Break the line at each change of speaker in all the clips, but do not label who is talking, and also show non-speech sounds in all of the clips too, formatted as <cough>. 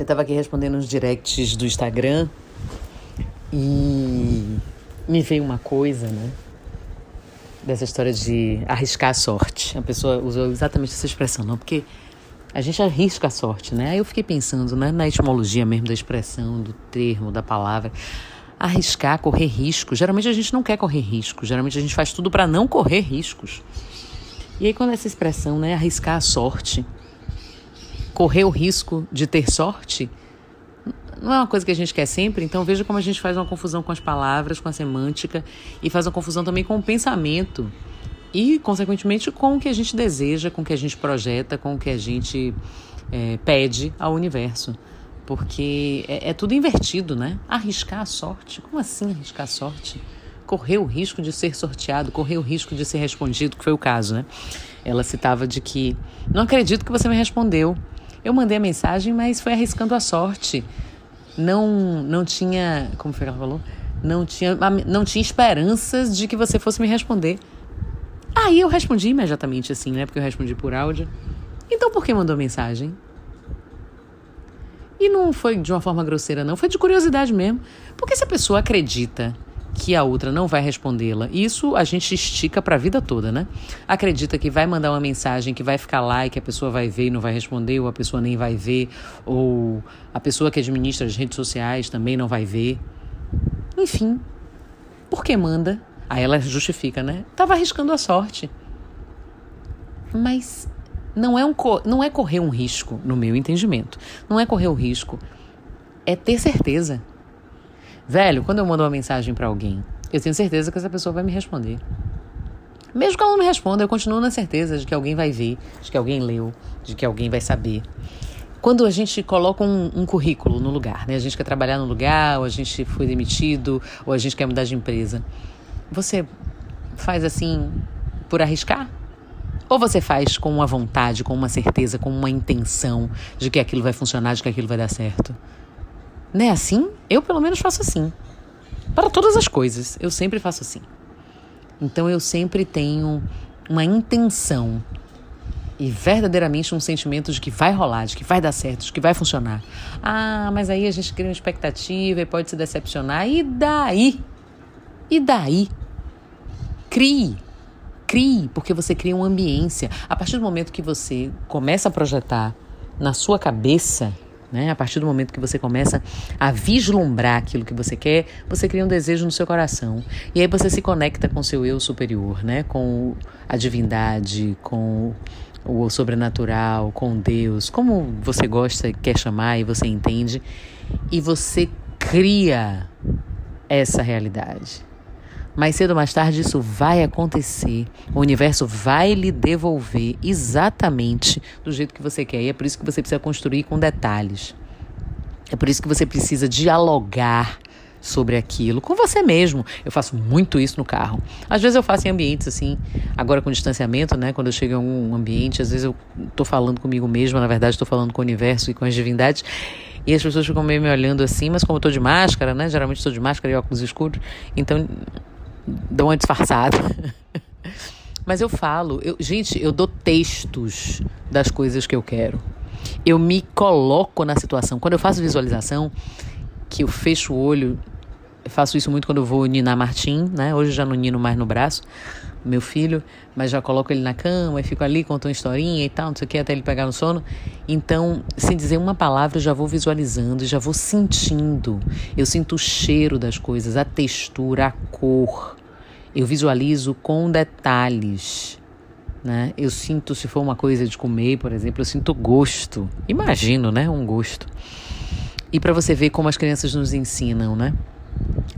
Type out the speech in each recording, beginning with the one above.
Eu tava aqui respondendo uns directs do Instagram e me veio uma coisa, né? Dessa história de arriscar a sorte. A pessoa usou exatamente essa expressão, não? Porque a gente arrisca a sorte, né? Aí eu fiquei pensando né, na etimologia mesmo da expressão, do termo, da palavra. Arriscar, correr risco. Geralmente a gente não quer correr risco. Geralmente a gente faz tudo para não correr riscos. E aí, quando essa expressão, né, arriscar a sorte, correr o risco de ter sorte não é uma coisa que a gente quer sempre, então veja como a gente faz uma confusão com as palavras, com a semântica e faz uma confusão também com o pensamento e, consequentemente, com o que a gente deseja, com o que a gente projeta, com o que a gente é, pede ao universo. Porque é, é tudo invertido, né? Arriscar a sorte. Como assim arriscar a sorte? Correr o risco de ser sorteado, correr o risco de ser respondido, que foi o caso, né? Ela citava de que não acredito que você me respondeu. Eu mandei a mensagem, mas foi arriscando a sorte. Não, não tinha, como foi que ela falou? Não tinha, não tinha esperanças de que você fosse me responder. Aí eu respondi imediatamente assim, né? Porque eu respondi por áudio. Então por que mandou mensagem? E não foi de uma forma grosseira, não. Foi de curiosidade mesmo. Porque se a pessoa acredita que a outra não vai respondê-la. Isso a gente estica para a vida toda, né? Acredita que vai mandar uma mensagem que vai ficar lá e que a pessoa vai ver e não vai responder, ou a pessoa nem vai ver, ou a pessoa que administra as redes sociais também não vai ver. Enfim, por que manda? Aí ela justifica, né? Tava arriscando a sorte. Mas não é, um, não é correr um risco, no meu entendimento. Não é correr o risco. É ter certeza. Velho, quando eu mando uma mensagem para alguém, eu tenho certeza que essa pessoa vai me responder. Mesmo que ela não me responda, eu continuo na certeza de que alguém vai ver, de que alguém leu, de que alguém vai saber. Quando a gente coloca um, um, currículo no lugar, né? A gente quer trabalhar no lugar, ou a gente foi demitido, ou a gente quer mudar de empresa. Você faz assim por arriscar? Ou você faz com uma vontade, com uma certeza, com uma intenção de que aquilo vai funcionar, de que aquilo vai dar certo? Não é assim? Eu, pelo menos, faço assim. Para todas as coisas, eu sempre faço assim. Então, eu sempre tenho uma intenção e verdadeiramente um sentimento de que vai rolar, de que vai dar certo, de que vai funcionar. Ah, mas aí a gente cria uma expectativa e pode se decepcionar. E daí? E daí? Crie. Crie, porque você cria uma ambiência. A partir do momento que você começa a projetar na sua cabeça né? A partir do momento que você começa a vislumbrar aquilo que você quer, você cria um desejo no seu coração. E aí você se conecta com seu eu superior, né? com a divindade, com o sobrenatural, com Deus, como você gosta quer chamar e você entende. E você cria essa realidade. Mais cedo ou mais tarde isso vai acontecer. O universo vai lhe devolver exatamente do jeito que você quer. E é por isso que você precisa construir com detalhes. É por isso que você precisa dialogar sobre aquilo com você mesmo. Eu faço muito isso no carro. Às vezes eu faço em ambientes assim, agora com distanciamento, né? Quando eu chego em algum ambiente, às vezes eu tô falando comigo mesma, na verdade estou falando com o universo e com as divindades. E as pessoas ficam meio me olhando assim, mas como eu tô de máscara, né? Geralmente estou de máscara e óculos escuros, então dou uma disfarçada. <laughs> Mas eu falo, eu, gente, eu dou textos das coisas que eu quero. Eu me coloco na situação. Quando eu faço visualização, que eu fecho o olho, eu faço isso muito quando eu vou ninar Martim, né? Hoje já não nino mais no braço, meu filho, mas já coloco ele na cama e fico ali, conto uma historinha e tal, não sei o que, até ele pegar no sono. Então, sem dizer uma palavra, eu já vou visualizando, já vou sentindo. Eu sinto o cheiro das coisas, a textura, a cor. Eu visualizo com detalhes. Né? Eu sinto, se for uma coisa de comer, por exemplo, eu sinto gosto. Imagino, né? Um gosto. E para você ver como as crianças nos ensinam, né?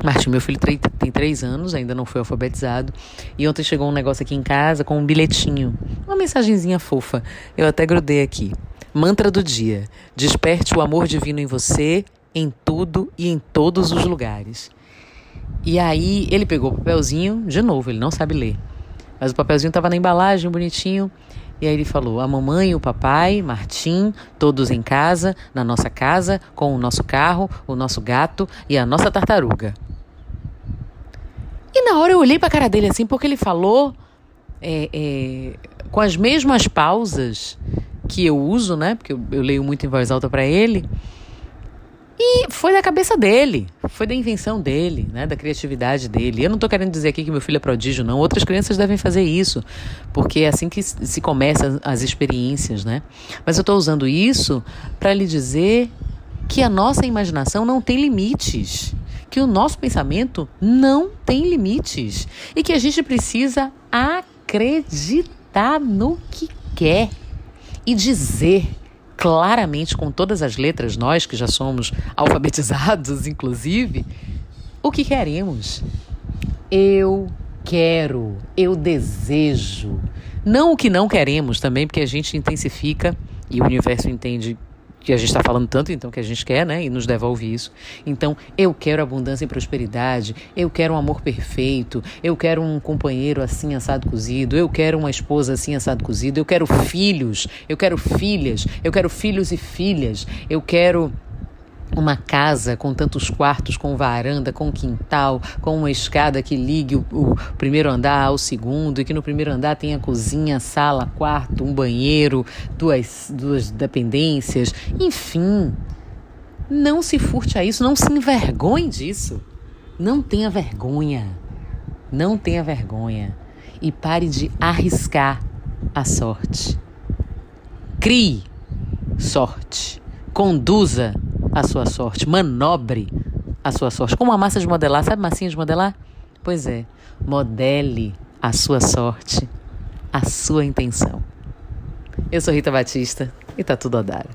Martin, meu filho tem três anos, ainda não foi alfabetizado. E ontem chegou um negócio aqui em casa com um bilhetinho, uma mensagenzinha fofa. Eu até grudei aqui. Mantra do dia: Desperte o amor divino em você, em tudo e em todos os lugares. E aí ele pegou o papelzinho, de novo, ele não sabe ler. Mas o papelzinho estava na embalagem, bonitinho. E aí ele falou: a mamãe o papai, Martim, todos em casa, na nossa casa, com o nosso carro, o nosso gato e a nossa tartaruga. E na hora eu olhei para a cara dele assim, porque ele falou é, é, com as mesmas pausas que eu uso, né? Porque eu, eu leio muito em voz alta para ele. E foi da cabeça dele, foi da invenção dele, né, da criatividade dele. Eu não estou querendo dizer aqui que meu filho é prodígio, não. Outras crianças devem fazer isso, porque é assim que se começam as experiências, né? Mas eu estou usando isso para lhe dizer que a nossa imaginação não tem limites, que o nosso pensamento não tem limites e que a gente precisa acreditar no que quer e dizer claramente com todas as letras, nós que já somos alfabetizados, <laughs> inclusive, o que queremos. Eu quero, eu desejo. Não o que não queremos também, porque a gente intensifica e o universo entende que a gente está falando tanto, então, que a gente quer, né? E nos devolve isso. Então, eu quero abundância e prosperidade, eu quero um amor perfeito, eu quero um companheiro assim, assado cozido, eu quero uma esposa assim, assado cozido, eu quero filhos, eu quero filhas, eu quero filhos e filhas, eu quero uma casa com tantos quartos, com varanda, com quintal, com uma escada que ligue o, o, primeiro andar ao segundo, e que no primeiro andar tenha cozinha, sala, quarto, um banheiro, duas, duas dependências, enfim. Não se furte a isso, não se envergonhe disso. Não tenha vergonha. Não tenha vergonha. E pare de arriscar a sorte. Crie sorte. Conduza a sua sorte, manobre a sua sorte. Como a massa de modelar, sabe massinha de modelar? Pois é, modele a sua sorte, a sua intenção. Eu sou Rita Batista e tá tudo a dar.